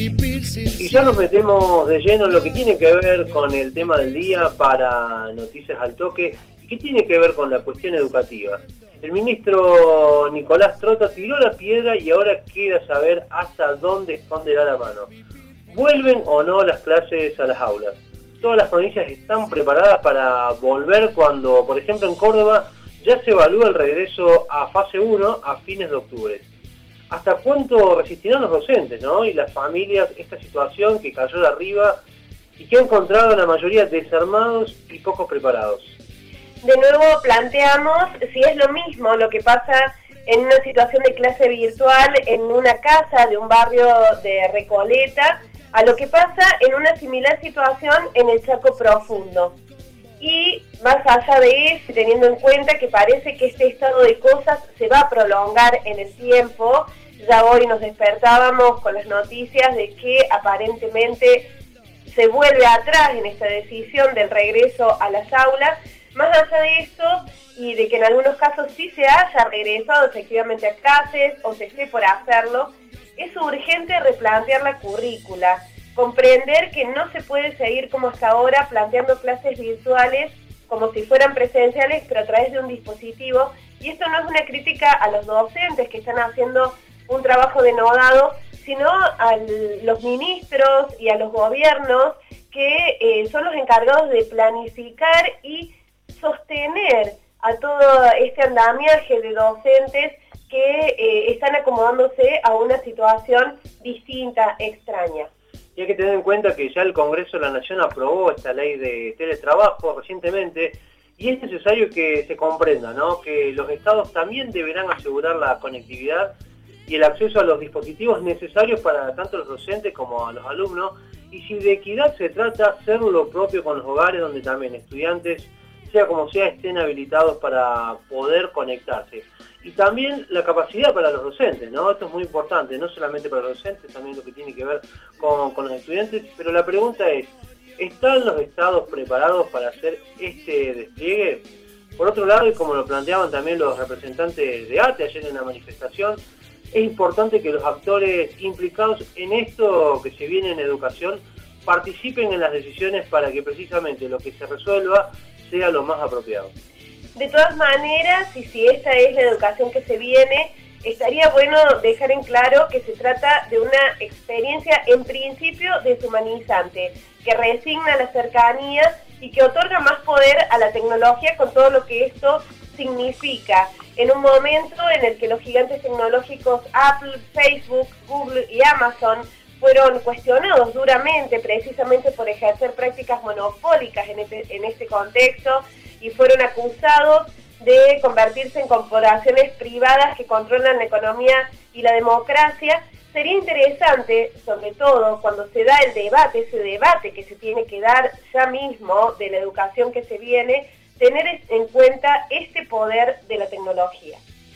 Y ya nos metemos de lleno en lo que tiene que ver con el tema del día para Noticias al Toque. ¿Qué tiene que ver con la cuestión educativa? El ministro Nicolás Trota tiró la piedra y ahora queda saber hasta dónde esconderá la mano. ¿Vuelven o no las clases a las aulas? Todas las provincias están preparadas para volver cuando, por ejemplo, en Córdoba ya se evalúa el regreso a fase 1 a fines de octubre. ¿Hasta cuánto resistirán los docentes ¿no? y las familias esta situación que cayó de arriba y que ha encontrado a la mayoría desarmados y poco preparados? De nuevo planteamos si es lo mismo lo que pasa en una situación de clase virtual en una casa de un barrio de Recoleta a lo que pasa en una similar situación en el Chaco Profundo. Y más allá de eso, teniendo en cuenta que parece que este estado de cosas se va a prolongar en el tiempo, ya hoy nos despertábamos con las noticias de que aparentemente se vuelve atrás en esta decisión del regreso a las aulas. Más allá de esto, y de que en algunos casos sí se haya regresado efectivamente a clases o se esté por hacerlo, es urgente replantear la currícula comprender que no se puede seguir como hasta ahora planteando clases virtuales como si fueran presenciales, pero a través de un dispositivo. Y esto no es una crítica a los docentes que están haciendo un trabajo denodado, sino a los ministros y a los gobiernos que eh, son los encargados de planificar y sostener a todo este andamiaje de docentes que eh, están acomodándose a una situación distinta, extraña. Y hay que tener en cuenta que ya el Congreso de la Nación aprobó esta ley de teletrabajo recientemente y es necesario que se comprenda ¿no? que los estados también deberán asegurar la conectividad y el acceso a los dispositivos necesarios para tanto los docentes como a los alumnos y si de equidad se trata, hacer lo propio con los hogares donde también estudiantes, sea como sea, estén habilitados para poder conectarse y también la capacidad para los docentes, ¿no? Esto es muy importante, no solamente para los docentes, también lo que tiene que ver con, los estudiantes, pero la pregunta es, ¿están los estados preparados para hacer este despliegue? Por otro lado, y como lo planteaban también los representantes de ATE ayer en la manifestación, es importante que los actores implicados en esto que se viene en educación participen en las decisiones para que precisamente lo que se resuelva sea lo más apropiado. De todas maneras, y si esta es la educación que se viene, estaría bueno dejar en claro que se trata de una experiencia en principio deshumanizante, que resigna la cercanía y que otorga más poder a la tecnología con todo lo que esto significa. En un momento en el que los gigantes tecnológicos Apple, Facebook, Google y Amazon fueron cuestionados duramente precisamente por ejercer prácticas monopólicas en este, en este contexto, y fueron acusados de convertirse en corporaciones privadas que controlan la economía y la democracia. Sería interesante, sobre todo cuando se da el debate, ese debate que se tiene que dar ya mismo de la educación que se viene, tener en cuenta este poder de la tecnología.